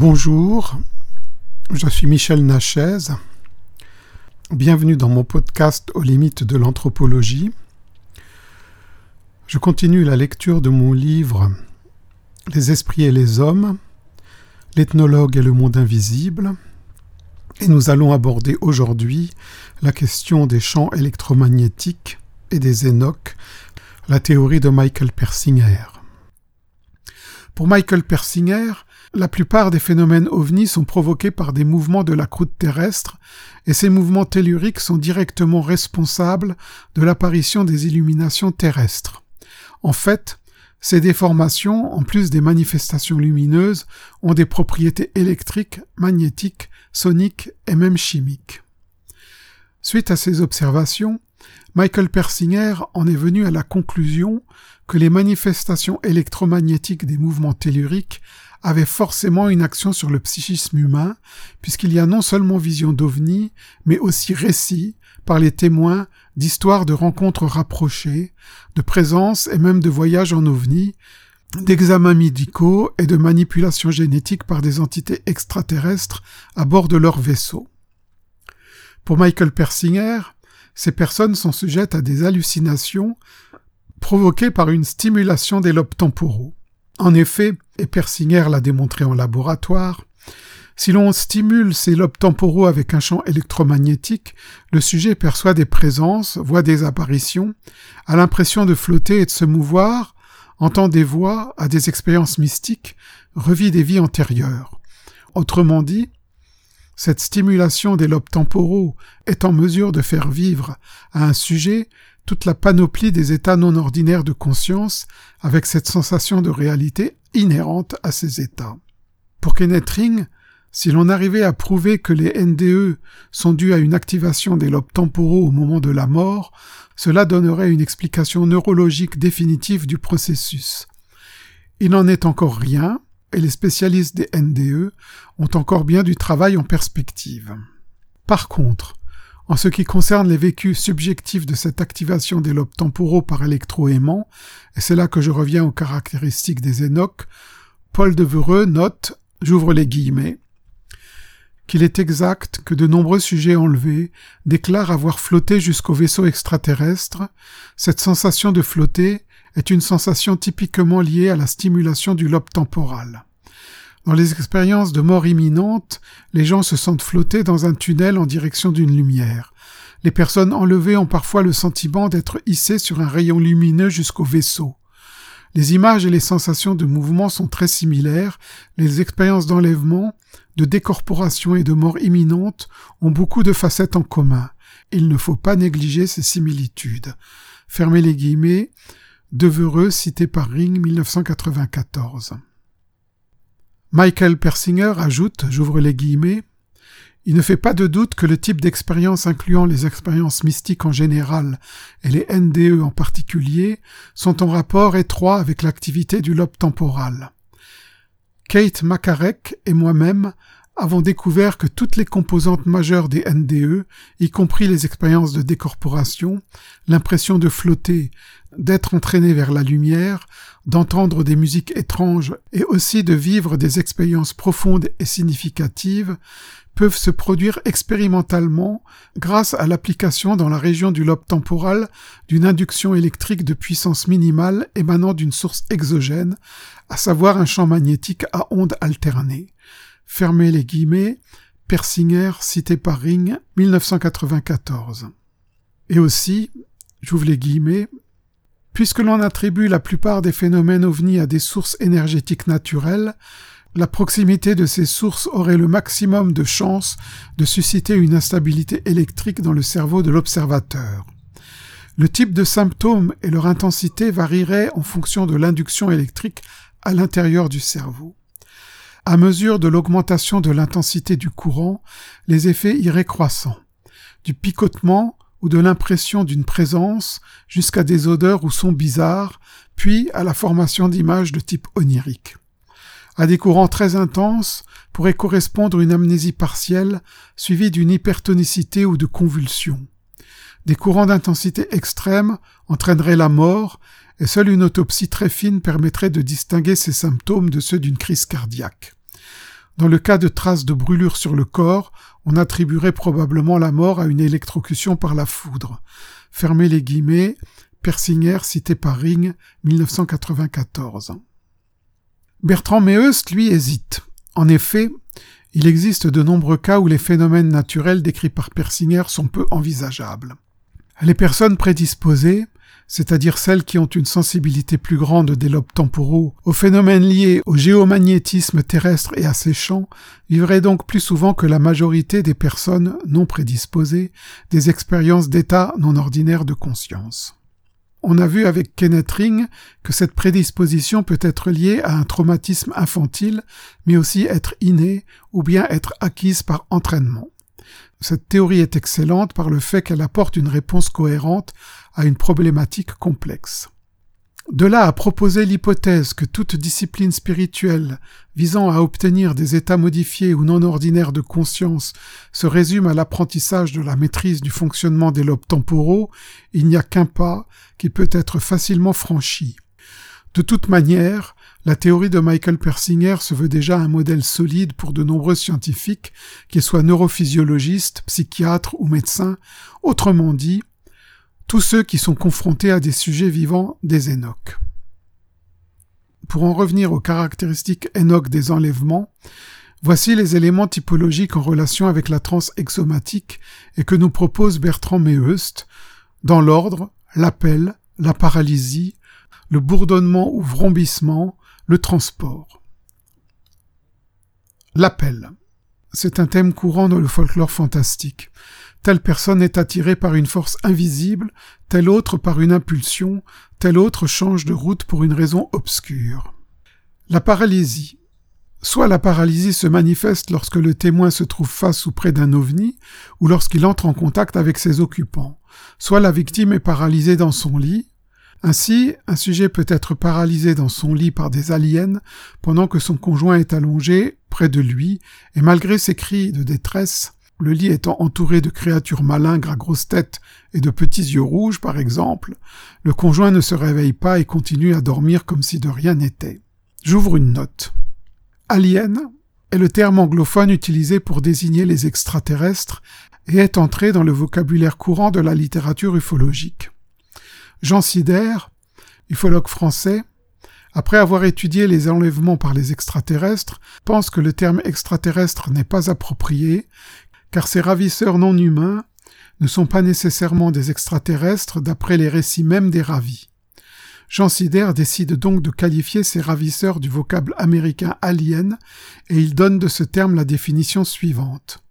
Bonjour, je suis Michel Nachez. Bienvenue dans mon podcast aux limites de l'anthropologie. Je continue la lecture de mon livre Les esprits et les hommes, l'ethnologue et le monde invisible, et nous allons aborder aujourd'hui la question des champs électromagnétiques et des énoques, la théorie de Michael Persinger. Pour Michael Persinger, la plupart des phénomènes ovnis sont provoqués par des mouvements de la croûte terrestre, et ces mouvements telluriques sont directement responsables de l'apparition des illuminations terrestres. En fait, ces déformations, en plus des manifestations lumineuses, ont des propriétés électriques, magnétiques, soniques et même chimiques. Suite à ces observations, Michael Persinger en est venu à la conclusion que les manifestations électromagnétiques des mouvements telluriques avaient forcément une action sur le psychisme humain, puisqu'il y a non seulement vision d'ovnis, mais aussi récits par les témoins d'histoires de rencontres rapprochées, de présence et même de voyages en ovnis, d'examens médicaux et de manipulations génétiques par des entités extraterrestres à bord de leurs vaisseaux. Pour Michael Persinger, ces personnes sont sujettes à des hallucinations provoquées par une stimulation des lobes temporaux. En effet, Persinger l'a démontré en laboratoire, si l'on stimule ces lobes temporaux avec un champ électromagnétique, le sujet perçoit des présences, voit des apparitions, a l'impression de flotter et de se mouvoir, entend des voix, a des expériences mystiques, revit des vies antérieures. Autrement dit, cette stimulation des lobes temporaux est en mesure de faire vivre à un sujet la panoplie des états non ordinaires de conscience avec cette sensation de réalité inhérente à ces états. Pour Kenneth Ring, si l'on arrivait à prouver que les NDE sont dus à une activation des lobes temporaux au moment de la mort, cela donnerait une explication neurologique définitive du processus. Il n'en est encore rien, et les spécialistes des NDE ont encore bien du travail en perspective. Par contre, en ce qui concerne les vécus subjectifs de cette activation des lobes temporaux par électroaimant, et c'est là que je reviens aux caractéristiques des Énoques, Paul de Vereux note, j'ouvre les guillemets, qu'il est exact que de nombreux sujets enlevés déclarent avoir flotté jusqu'au vaisseau extraterrestre, cette sensation de flotter est une sensation typiquement liée à la stimulation du lobe temporal. Dans les expériences de mort imminente, les gens se sentent flotter dans un tunnel en direction d'une lumière. Les personnes enlevées ont parfois le sentiment d'être hissées sur un rayon lumineux jusqu'au vaisseau. Les images et les sensations de mouvement sont très similaires, les expériences d'enlèvement, de décorporation et de mort imminente ont beaucoup de facettes en commun. Il ne faut pas négliger ces similitudes. Fermez les guillemets, Devereux cité par Ring 1994. Michael Persinger ajoute, j'ouvre les guillemets, il ne fait pas de doute que le type d'expérience incluant les expériences mystiques en général et les NDE en particulier sont en rapport étroit avec l'activité du lobe temporal. Kate Makarek et moi-même avons découvert que toutes les composantes majeures des NDE, y compris les expériences de décorporation, l'impression de flotter, d'être entraîné vers la lumière, d'entendre des musiques étranges et aussi de vivre des expériences profondes et significatives, peuvent se produire expérimentalement grâce à l'application dans la région du lobe temporal d'une induction électrique de puissance minimale émanant d'une source exogène, à savoir un champ magnétique à ondes alternées. Fermez les guillemets, Persinger, cité par Ring, 1994. Et aussi, j'ouvre les guillemets, puisque l'on attribue la plupart des phénomènes ovnis à des sources énergétiques naturelles, la proximité de ces sources aurait le maximum de chances de susciter une instabilité électrique dans le cerveau de l'observateur. Le type de symptômes et leur intensité varieraient en fonction de l'induction électrique à l'intérieur du cerveau. À mesure de l'augmentation de l'intensité du courant, les effets iraient croissant, du picotement ou de l'impression d'une présence jusqu'à des odeurs ou sons bizarres, puis à la formation d'images de type onirique. À des courants très intenses pourrait correspondre une amnésie partielle suivie d'une hypertonicité ou de convulsions. Des courants d'intensité extrême entraîneraient la mort et seule une autopsie très fine permettrait de distinguer ces symptômes de ceux d'une crise cardiaque. Dans le cas de traces de brûlure sur le corps, on attribuerait probablement la mort à une électrocution par la foudre. Fermez les guillemets, Persinger cité par Ring, 1994. Bertrand Meust, lui, hésite. En effet, il existe de nombreux cas où les phénomènes naturels décrits par Persinger sont peu envisageables. Les personnes prédisposées, c'est-à-dire celles qui ont une sensibilité plus grande des lobes temporaux aux phénomènes liés au géomagnétisme terrestre et à ses champs, vivraient donc plus souvent que la majorité des personnes non prédisposées des expériences d'état non ordinaires de conscience. On a vu avec Kenneth Ring que cette prédisposition peut être liée à un traumatisme infantile, mais aussi être innée ou bien être acquise par entraînement. Cette théorie est excellente par le fait qu'elle apporte une réponse cohérente à une problématique complexe. De là à proposer l'hypothèse que toute discipline spirituelle visant à obtenir des états modifiés ou non ordinaires de conscience se résume à l'apprentissage de la maîtrise du fonctionnement des lobes temporaux, il n'y a qu'un pas qui peut être facilement franchi. De toute manière, la théorie de Michael Persinger se veut déjà un modèle solide pour de nombreux scientifiques, qu'ils soient neurophysiologistes, psychiatres ou médecins, autrement dit, tous ceux qui sont confrontés à des sujets vivants des Enoch. Pour en revenir aux caractéristiques Enoch des enlèvements, voici les éléments typologiques en relation avec la transe exomatique et que nous propose Bertrand Meust, dans l'ordre l'appel, la paralysie, le bourdonnement ou vrombissement, le transport. L'appel. C'est un thème courant dans le folklore fantastique. Telle personne est attirée par une force invisible, telle autre par une impulsion, telle autre change de route pour une raison obscure. La paralysie. Soit la paralysie se manifeste lorsque le témoin se trouve face ou près d'un ovni, ou lorsqu'il entre en contact avec ses occupants. Soit la victime est paralysée dans son lit. Ainsi, un sujet peut être paralysé dans son lit par des aliens pendant que son conjoint est allongé près de lui, et malgré ses cris de détresse, le lit étant entouré de créatures malingres à grosses têtes et de petits yeux rouges, par exemple, le conjoint ne se réveille pas et continue à dormir comme si de rien n'était. J'ouvre une note. Alien est le terme anglophone utilisé pour désigner les extraterrestres et est entré dans le vocabulaire courant de la littérature ufologique. Jean Sider, ufologue français, après avoir étudié les enlèvements par les extraterrestres, pense que le terme extraterrestre n'est pas approprié, car ces ravisseurs non humains ne sont pas nécessairement des extraterrestres d'après les récits même des ravis. Jean Sider décide donc de qualifier ces ravisseurs du vocable américain alien et il donne de ce terme la définition suivante.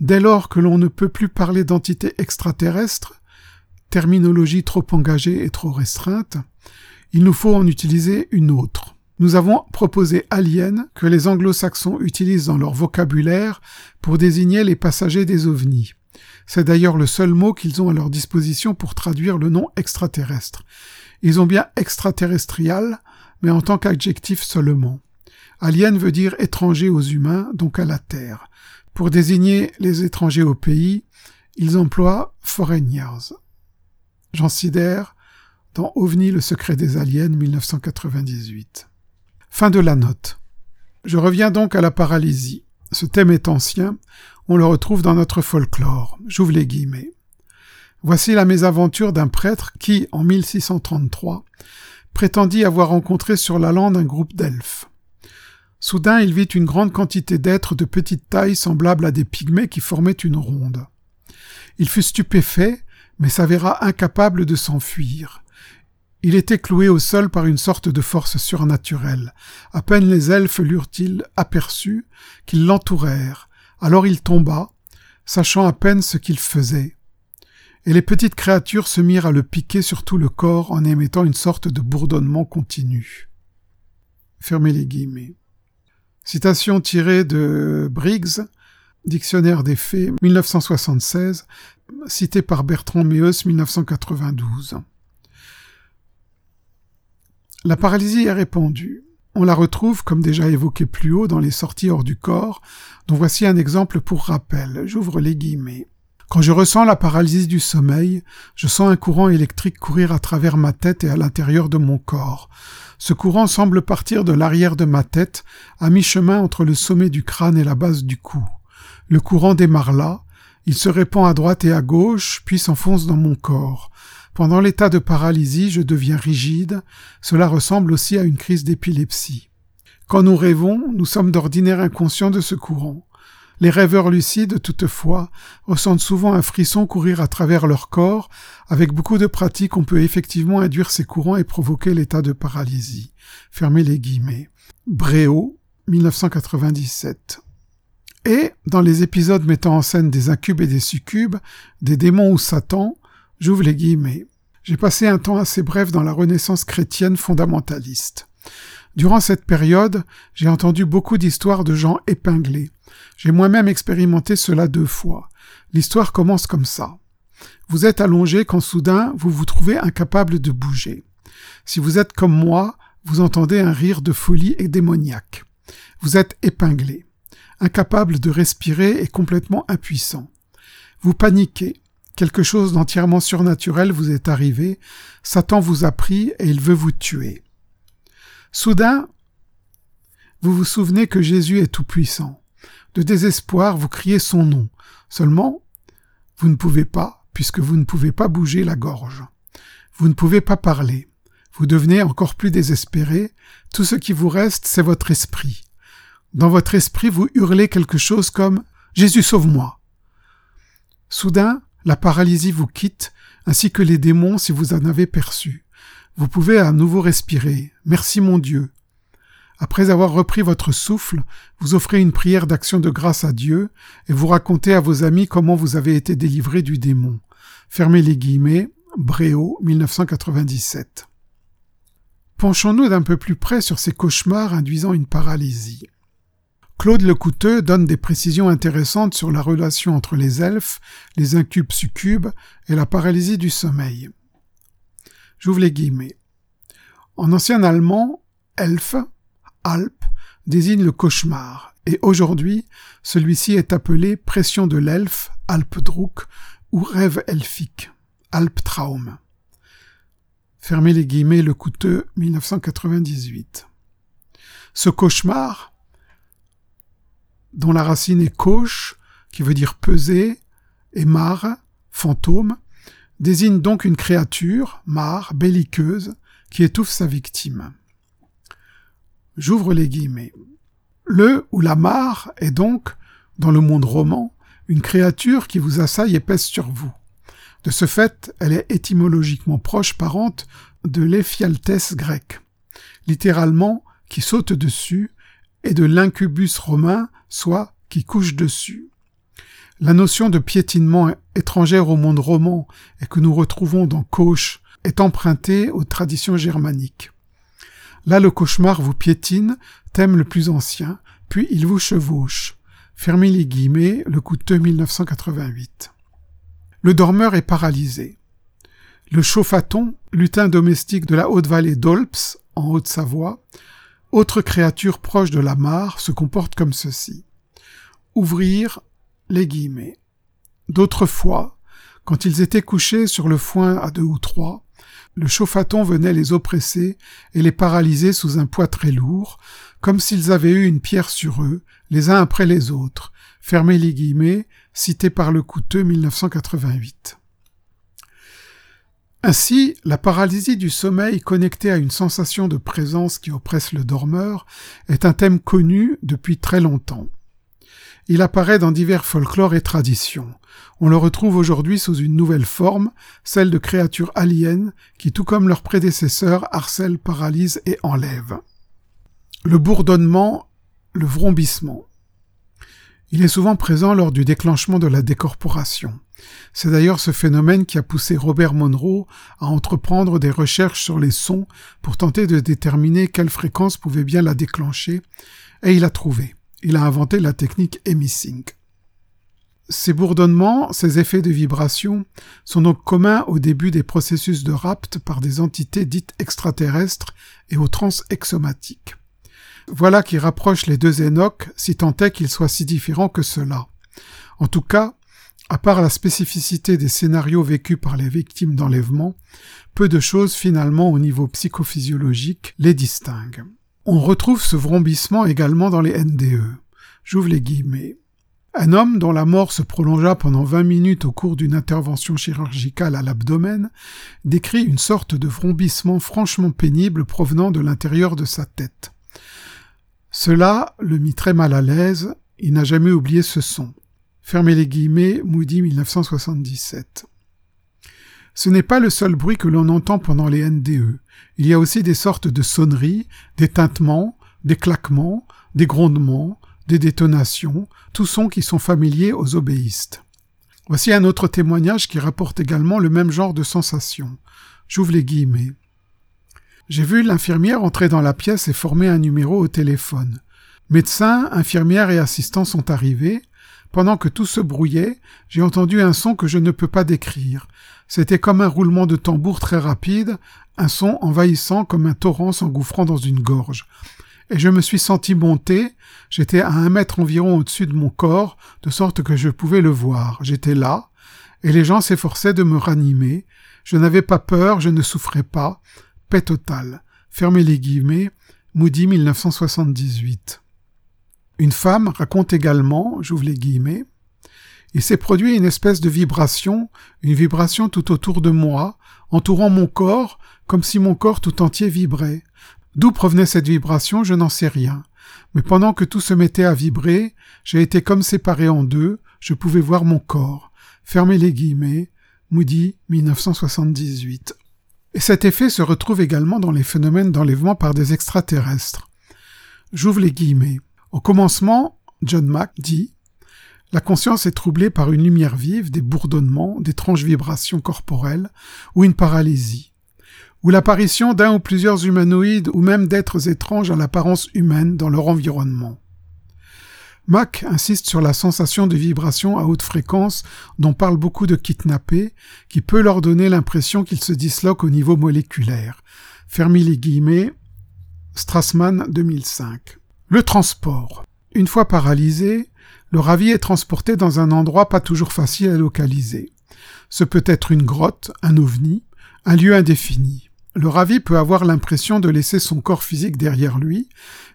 Dès lors que l'on ne peut plus parler d'entité extraterrestre, terminologie trop engagée et trop restreinte, il nous faut en utiliser une autre. Nous avons proposé alien que les anglo-saxons utilisent dans leur vocabulaire pour désigner les passagers des ovnis. C'est d'ailleurs le seul mot qu'ils ont à leur disposition pour traduire le nom extraterrestre. Ils ont bien extraterrestrial, mais en tant qu'adjectif seulement. Alien veut dire étranger aux humains, donc à la Terre. Pour désigner les étrangers au pays, ils emploient foreigners. Jean dans OVNI, le secret des aliens, 1998. Fin de la note. Je reviens donc à la paralysie. Ce thème est ancien, on le retrouve dans notre folklore. J'ouvre les guillemets. Voici la mésaventure d'un prêtre qui, en 1633, prétendit avoir rencontré sur la lande un groupe d'elfes. Soudain, il vit une grande quantité d'êtres de petite taille semblables à des pygmées qui formaient une ronde. Il fut stupéfait, mais s'avéra incapable de s'enfuir. Il était cloué au sol par une sorte de force surnaturelle. À peine les elfes l'eurent-ils aperçu qu'ils l'entourèrent. Alors il tomba, sachant à peine ce qu'il faisait. Et les petites créatures se mirent à le piquer sur tout le corps en émettant une sorte de bourdonnement continu. Fermez les guillemets. Citation tirée de Briggs, Dictionnaire des faits, 1976, cité par Bertrand Meus, 1992. La paralysie est répandue. On la retrouve, comme déjà évoqué plus haut, dans les sorties hors du corps, dont voici un exemple pour rappel. J'ouvre les guillemets. Quand je ressens la paralysie du sommeil, je sens un courant électrique courir à travers ma tête et à l'intérieur de mon corps. Ce courant semble partir de l'arrière de ma tête, à mi-chemin entre le sommet du crâne et la base du cou. Le courant démarre là, il se répand à droite et à gauche, puis s'enfonce dans mon corps. Pendant l'état de paralysie, je deviens rigide. Cela ressemble aussi à une crise d'épilepsie. Quand nous rêvons, nous sommes d'ordinaire inconscients de ce courant. Les rêveurs lucides, toutefois, ressentent souvent un frisson courir à travers leur corps. Avec beaucoup de pratique, on peut effectivement induire ces courants et provoquer l'état de paralysie. Fermez les guillemets. Bréau, 1997. Et, dans les épisodes mettant en scène des incubes et des succubes, des démons ou Satan, j'ouvre les guillemets. J'ai passé un temps assez bref dans la renaissance chrétienne fondamentaliste. Durant cette période, j'ai entendu beaucoup d'histoires de gens épinglés. J'ai moi-même expérimenté cela deux fois. L'histoire commence comme ça. Vous êtes allongé quand soudain vous vous trouvez incapable de bouger. Si vous êtes comme moi, vous entendez un rire de folie et démoniaque. Vous êtes épinglé, incapable de respirer et complètement impuissant. Vous paniquez. Quelque chose d'entièrement surnaturel vous est arrivé. Satan vous a pris et il veut vous tuer. Soudain, vous vous souvenez que Jésus est tout-puissant. De désespoir, vous criez son nom. Seulement, vous ne pouvez pas, puisque vous ne pouvez pas bouger la gorge. Vous ne pouvez pas parler. Vous devenez encore plus désespéré. Tout ce qui vous reste, c'est votre esprit. Dans votre esprit, vous hurlez quelque chose comme Jésus sauve-moi. Soudain, la paralysie vous quitte, ainsi que les démons si vous en avez perçu. Vous pouvez à nouveau respirer. Merci mon Dieu. Après avoir repris votre souffle, vous offrez une prière d'action de grâce à Dieu et vous racontez à vos amis comment vous avez été délivré du démon. Fermez les guillemets. Bréau, 1997. Penchons-nous d'un peu plus près sur ces cauchemars induisant une paralysie. Claude Lecouteux donne des précisions intéressantes sur la relation entre les elfes, les incubes succubes et la paralysie du sommeil. J'ouvre les guillemets. En ancien allemand, Elf, Alp, désigne le cauchemar, et aujourd'hui, celui-ci est appelé pression de l'elfe, Alpdruck, ou rêve elfique, Alptraum. Fermez les guillemets, le coûteux 1998. Ce cauchemar, dont la racine est coche, qui veut dire peser, et mar, fantôme, désigne donc une créature, mare, belliqueuse, qui étouffe sa victime. J'ouvre les guillemets. Le ou la mare est donc, dans le monde roman, une créature qui vous assaille et pèse sur vous. De ce fait, elle est étymologiquement proche parente de l'éphialtès grec, littéralement qui saute dessus, et de l'incubus romain, soit qui couche dessus. La notion de piétinement étrangère au monde roman et que nous retrouvons dans Cauche est empruntée aux traditions germaniques. Là, le cauchemar vous piétine, thème le plus ancien, puis il vous chevauche. Fermez les guillemets, le coûteux 1988. Le dormeur est paralysé. Le chauffaton, lutin domestique de la Haute-Vallée d'Olps, en Haute-Savoie, autre créature proche de la mare, se comporte comme ceci. Ouvrir les guillemets. D'autres fois, quand ils étaient couchés sur le foin à deux ou trois, le chauffaton venait les oppresser et les paralyser sous un poids très lourd, comme s'ils avaient eu une pierre sur eux, les uns après les autres. Fermez les guillemets, cité par le coûteux 1988. Ainsi, la paralysie du sommeil connectée à une sensation de présence qui oppresse le dormeur est un thème connu depuis très longtemps. Il apparaît dans divers folklores et traditions. On le retrouve aujourd'hui sous une nouvelle forme, celle de créatures aliens qui, tout comme leurs prédécesseurs, harcèlent, paralysent et enlèvent. Le bourdonnement, le vrombissement. Il est souvent présent lors du déclenchement de la décorporation. C'est d'ailleurs ce phénomène qui a poussé Robert Monroe à entreprendre des recherches sur les sons pour tenter de déterminer quelle fréquence pouvait bien la déclencher, et il a trouvé il a inventé la technique emissing. Ces bourdonnements, ces effets de vibration, sont donc communs au début des processus de rapt par des entités dites extraterrestres et aux trans exomatiques. Voilà qui rapproche les deux Enoch, si tant est qu'ils soient si différents que cela. En tout cas, À part la spécificité des scénarios vécus par les victimes d'enlèvement, peu de choses finalement au niveau psychophysiologique les distinguent. On retrouve ce vrombissement également dans les NDE. J'ouvre les guillemets. Un homme dont la mort se prolongea pendant 20 minutes au cours d'une intervention chirurgicale à l'abdomen décrit une sorte de vrombissement franchement pénible provenant de l'intérieur de sa tête. Cela le mit très mal à l'aise, il n'a jamais oublié ce son. Fermez les guillemets, Moody 1977. Ce n'est pas le seul bruit que l'on entend pendant les NDE. Il y a aussi des sortes de sonneries, des tintements, des claquements, des grondements, des détonations, tous sons qui sont familiers aux obéistes. Voici un autre témoignage qui rapporte également le même genre de sensation. J'ouvre les guillemets. J'ai vu l'infirmière entrer dans la pièce et former un numéro au téléphone. Médecins, infirmières et assistants sont arrivés. Pendant que tout se brouillait, j'ai entendu un son que je ne peux pas décrire. C'était comme un roulement de tambour très rapide, un son envahissant comme un torrent s'engouffrant dans une gorge. Et je me suis senti monter, j'étais à un mètre environ au-dessus de mon corps, de sorte que je pouvais le voir. J'étais là, et les gens s'efforçaient de me ranimer. Je n'avais pas peur, je ne souffrais pas. Paix totale. Fermez les guillemets. Moody 1978. Une femme raconte également, j'ouvre les guillemets, il s'est produit une espèce de vibration, une vibration tout autour de moi, entourant mon corps, comme si mon corps tout entier vibrait. D'où provenait cette vibration, je n'en sais rien. Mais pendant que tout se mettait à vibrer, j'ai été comme séparé en deux, je pouvais voir mon corps. Fermez les guillemets. Moody, 1978. Et cet effet se retrouve également dans les phénomènes d'enlèvement par des extraterrestres. J'ouvre les guillemets. Au commencement, John Mack dit La conscience est troublée par une lumière vive, des bourdonnements, d'étranges vibrations corporelles ou une paralysie, ou l'apparition d'un ou plusieurs humanoïdes ou même d'êtres étranges à l'apparence humaine dans leur environnement. Mack insiste sur la sensation de vibration à haute fréquence dont parle beaucoup de kidnappés, qui peut leur donner l'impression qu'ils se disloquent au niveau moléculaire. Fermez les guillemets. Strassman 2005. Le transport. Une fois paralysé, le ravi est transporté dans un endroit pas toujours facile à localiser. Ce peut être une grotte, un ovni, un lieu indéfini. Le ravi peut avoir l'impression de laisser son corps physique derrière lui,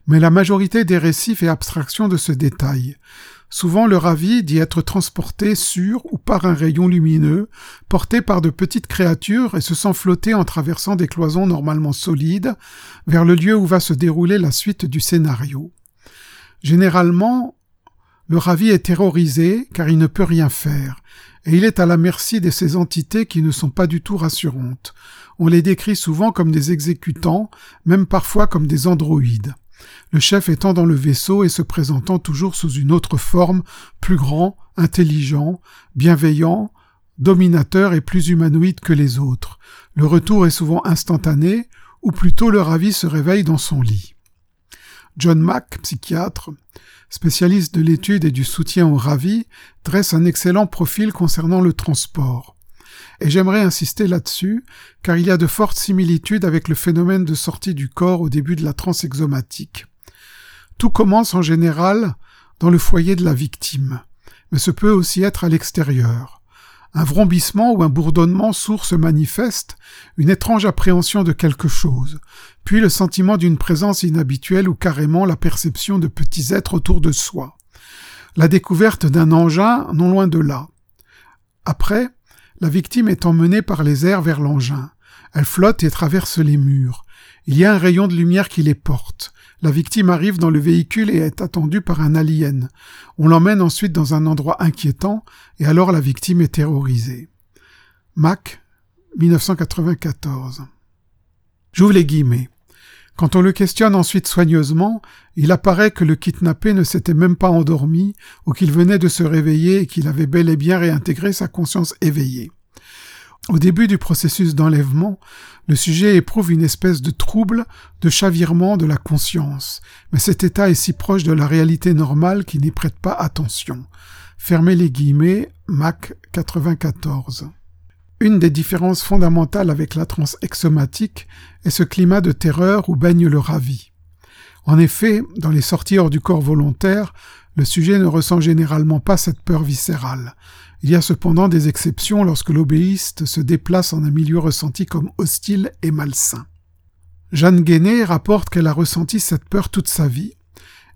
mais la majorité des récits fait abstraction de ce détail. Souvent le ravi dit être transporté sur ou par un rayon lumineux, porté par de petites créatures et se sent flotter en traversant des cloisons normalement solides vers le lieu où va se dérouler la suite du scénario. Généralement, le ravi est terrorisé car il ne peut rien faire, et il est à la merci de ces entités qui ne sont pas du tout rassurantes. On les décrit souvent comme des exécutants, même parfois comme des androïdes le chef étant dans le vaisseau et se présentant toujours sous une autre forme, plus grand, intelligent, bienveillant, dominateur et plus humanoïde que les autres. Le retour est souvent instantané, ou plutôt le ravi se réveille dans son lit. John Mack, psychiatre, spécialiste de l'étude et du soutien au ravi, dresse un excellent profil concernant le transport. Et j'aimerais insister là-dessus, car il y a de fortes similitudes avec le phénomène de sortie du corps au début de la transe exomatique. Tout commence en général dans le foyer de la victime, mais ce peut aussi être à l'extérieur. Un vrombissement ou un bourdonnement sourd se manifeste, une étrange appréhension de quelque chose, puis le sentiment d'une présence inhabituelle ou carrément la perception de petits êtres autour de soi. La découverte d'un engin non loin de là. Après, la victime est emmenée par les airs vers l'engin. Elle flotte et traverse les murs. Il y a un rayon de lumière qui les porte. La victime arrive dans le véhicule et est attendue par un alien. On l'emmène ensuite dans un endroit inquiétant et alors la victime est terrorisée. Mac, 1994. J'ouvre les guillemets. Quand on le questionne ensuite soigneusement, il apparaît que le kidnappé ne s'était même pas endormi ou qu'il venait de se réveiller et qu'il avait bel et bien réintégré sa conscience éveillée. Au début du processus d'enlèvement, le sujet éprouve une espèce de trouble, de chavirement de la conscience, mais cet état est si proche de la réalité normale qu'il n'y prête pas attention. Fermez les guillemets, Mac 94. Une des différences fondamentales avec la transe exomatique est ce climat de terreur où baigne le ravi. En effet, dans les sorties hors du corps volontaire, le sujet ne ressent généralement pas cette peur viscérale. Il y a cependant des exceptions lorsque l'obéiste se déplace en un milieu ressenti comme hostile et malsain. Jeanne Guéné rapporte qu'elle a ressenti cette peur toute sa vie,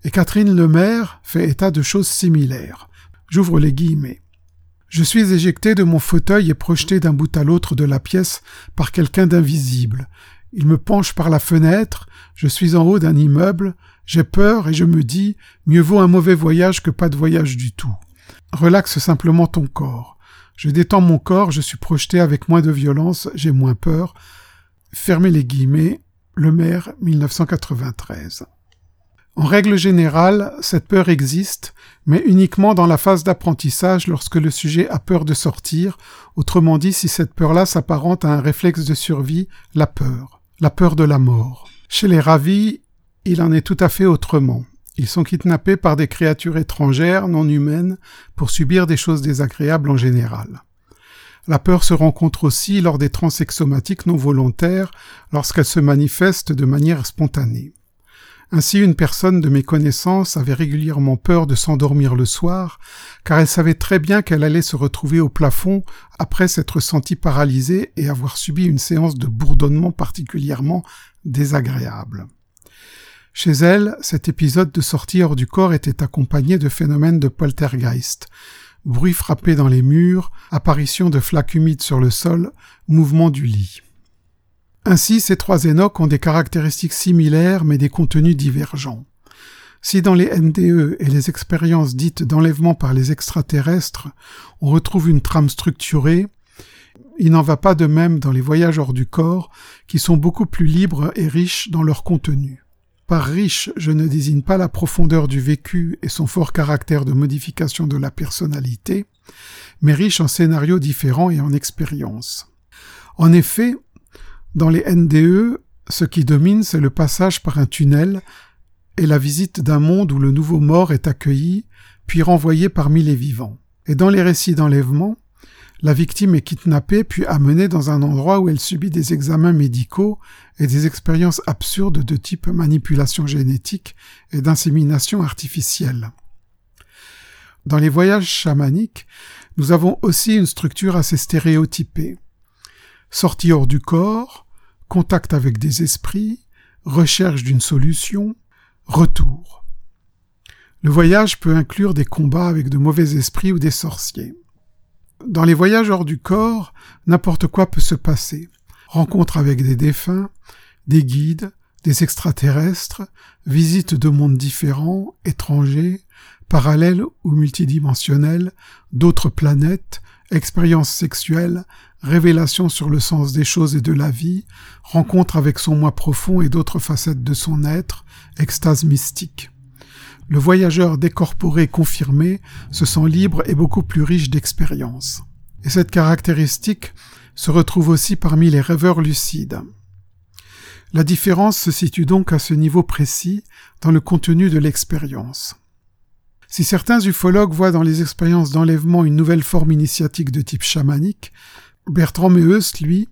et Catherine Lemaire fait état de choses similaires. J'ouvre les guillemets. Je suis éjecté de mon fauteuil et projeté d'un bout à l'autre de la pièce par quelqu'un d'invisible. Il me penche par la fenêtre, je suis en haut d'un immeuble, j'ai peur et je me dis mieux vaut un mauvais voyage que pas de voyage du tout. Relaxe simplement ton corps. Je détends mon corps, je suis projeté avec moins de violence, j'ai moins peur. Fermez les guillemets, le maire 1993. En règle générale, cette peur existe, mais uniquement dans la phase d'apprentissage lorsque le sujet a peur de sortir, autrement dit si cette peur-là s'apparente à un réflexe de survie, la peur, la peur de la mort. Chez les ravis, il en est tout à fait autrement. Ils sont kidnappés par des créatures étrangères, non humaines, pour subir des choses désagréables en général. La peur se rencontre aussi lors des transexomatiques non volontaires, lorsqu'elles se manifestent de manière spontanée. Ainsi une personne de mes connaissances avait régulièrement peur de s'endormir le soir, car elle savait très bien qu'elle allait se retrouver au plafond après s'être sentie paralysée et avoir subi une séance de bourdonnement particulièrement désagréable. Chez elle, cet épisode de sortie hors du corps était accompagné de phénomènes de poltergeist, bruit frappé dans les murs, apparition de flaques humides sur le sol, mouvement du lit. Ainsi, ces trois énoques ont des caractéristiques similaires mais des contenus divergents. Si dans les NDE et les expériences dites d'enlèvement par les extraterrestres, on retrouve une trame structurée, il n'en va pas de même dans les voyages hors du corps, qui sont beaucoup plus libres et riches dans leur contenu. Par riche, je ne désigne pas la profondeur du vécu et son fort caractère de modification de la personnalité, mais riche en scénarios différents et en expériences. En effet, dans les NDE, ce qui domine, c'est le passage par un tunnel et la visite d'un monde où le nouveau mort est accueilli, puis renvoyé parmi les vivants. Et dans les récits d'enlèvement, la victime est kidnappée puis amenée dans un endroit où elle subit des examens médicaux et des expériences absurdes de type manipulation génétique et d'insémination artificielle. Dans les voyages chamaniques, nous avons aussi une structure assez stéréotypée sortie hors du corps, contact avec des esprits, recherche d'une solution, retour. Le voyage peut inclure des combats avec de mauvais esprits ou des sorciers. Dans les voyages hors du corps, n'importe quoi peut se passer. Rencontre avec des défunts, des guides, des extraterrestres, visite de mondes différents, étrangers, parallèles ou multidimensionnels, d'autres planètes, expériences sexuelles, révélations sur le sens des choses et de la vie, rencontre avec son moi profond et d'autres facettes de son être, extase mystique. Le voyageur décorporé confirmé se sent libre et beaucoup plus riche d'expériences. Et cette caractéristique se retrouve aussi parmi les rêveurs lucides. La différence se situe donc à ce niveau précis dans le contenu de l'expérience. Si certains ufologues voient dans les expériences d'enlèvement une nouvelle forme initiatique de type chamanique, Bertrand Meus, lui,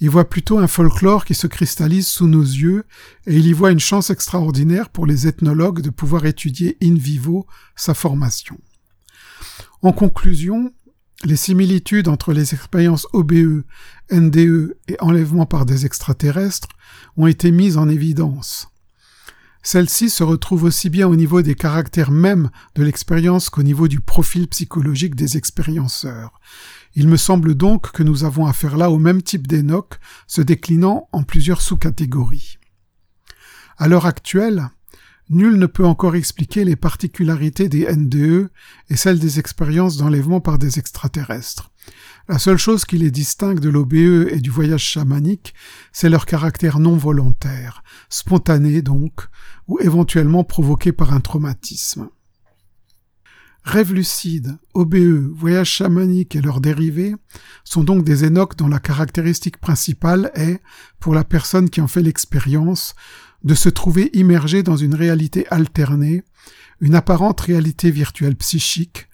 y voit plutôt un folklore qui se cristallise sous nos yeux, et il y voit une chance extraordinaire pour les ethnologues de pouvoir étudier in vivo sa formation. En conclusion, les similitudes entre les expériences OBE, NDE et enlèvement par des extraterrestres ont été mises en évidence. Celle-ci se retrouve aussi bien au niveau des caractères mêmes de l'expérience qu'au niveau du profil psychologique des expérienceurs. Il me semble donc que nous avons affaire là au même type d'énoque, se déclinant en plusieurs sous-catégories. À l'heure actuelle, nul ne peut encore expliquer les particularités des NDE et celles des expériences d'enlèvement par des extraterrestres. La seule chose qui les distingue de l'OBE et du voyage chamanique, c'est leur caractère non volontaire, spontané donc, ou éventuellement provoqué par un traumatisme. Rêve lucide, OBE, voyage chamanique et leurs dérivés sont donc des énoques dont la caractéristique principale est, pour la personne qui en fait l'expérience, de se trouver immergé dans une réalité alternée, une apparente réalité virtuelle psychique,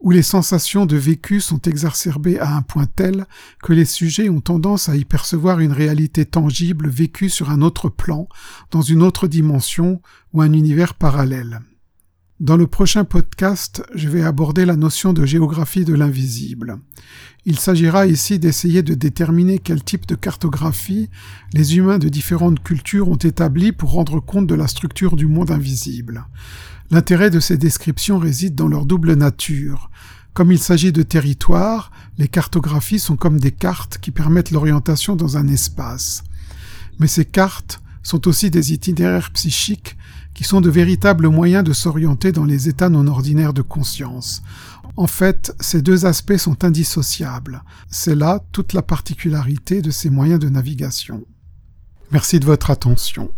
où les sensations de vécu sont exacerbées à un point tel que les sujets ont tendance à y percevoir une réalité tangible vécue sur un autre plan, dans une autre dimension ou un univers parallèle. Dans le prochain podcast, je vais aborder la notion de géographie de l'invisible. Il s'agira ici d'essayer de déterminer quel type de cartographie les humains de différentes cultures ont établi pour rendre compte de la structure du monde invisible. L'intérêt de ces descriptions réside dans leur double nature. Comme il s'agit de territoires, les cartographies sont comme des cartes qui permettent l'orientation dans un espace. Mais ces cartes sont aussi des itinéraires psychiques qui sont de véritables moyens de s'orienter dans les états non ordinaires de conscience. En fait, ces deux aspects sont indissociables. C'est là toute la particularité de ces moyens de navigation. Merci de votre attention.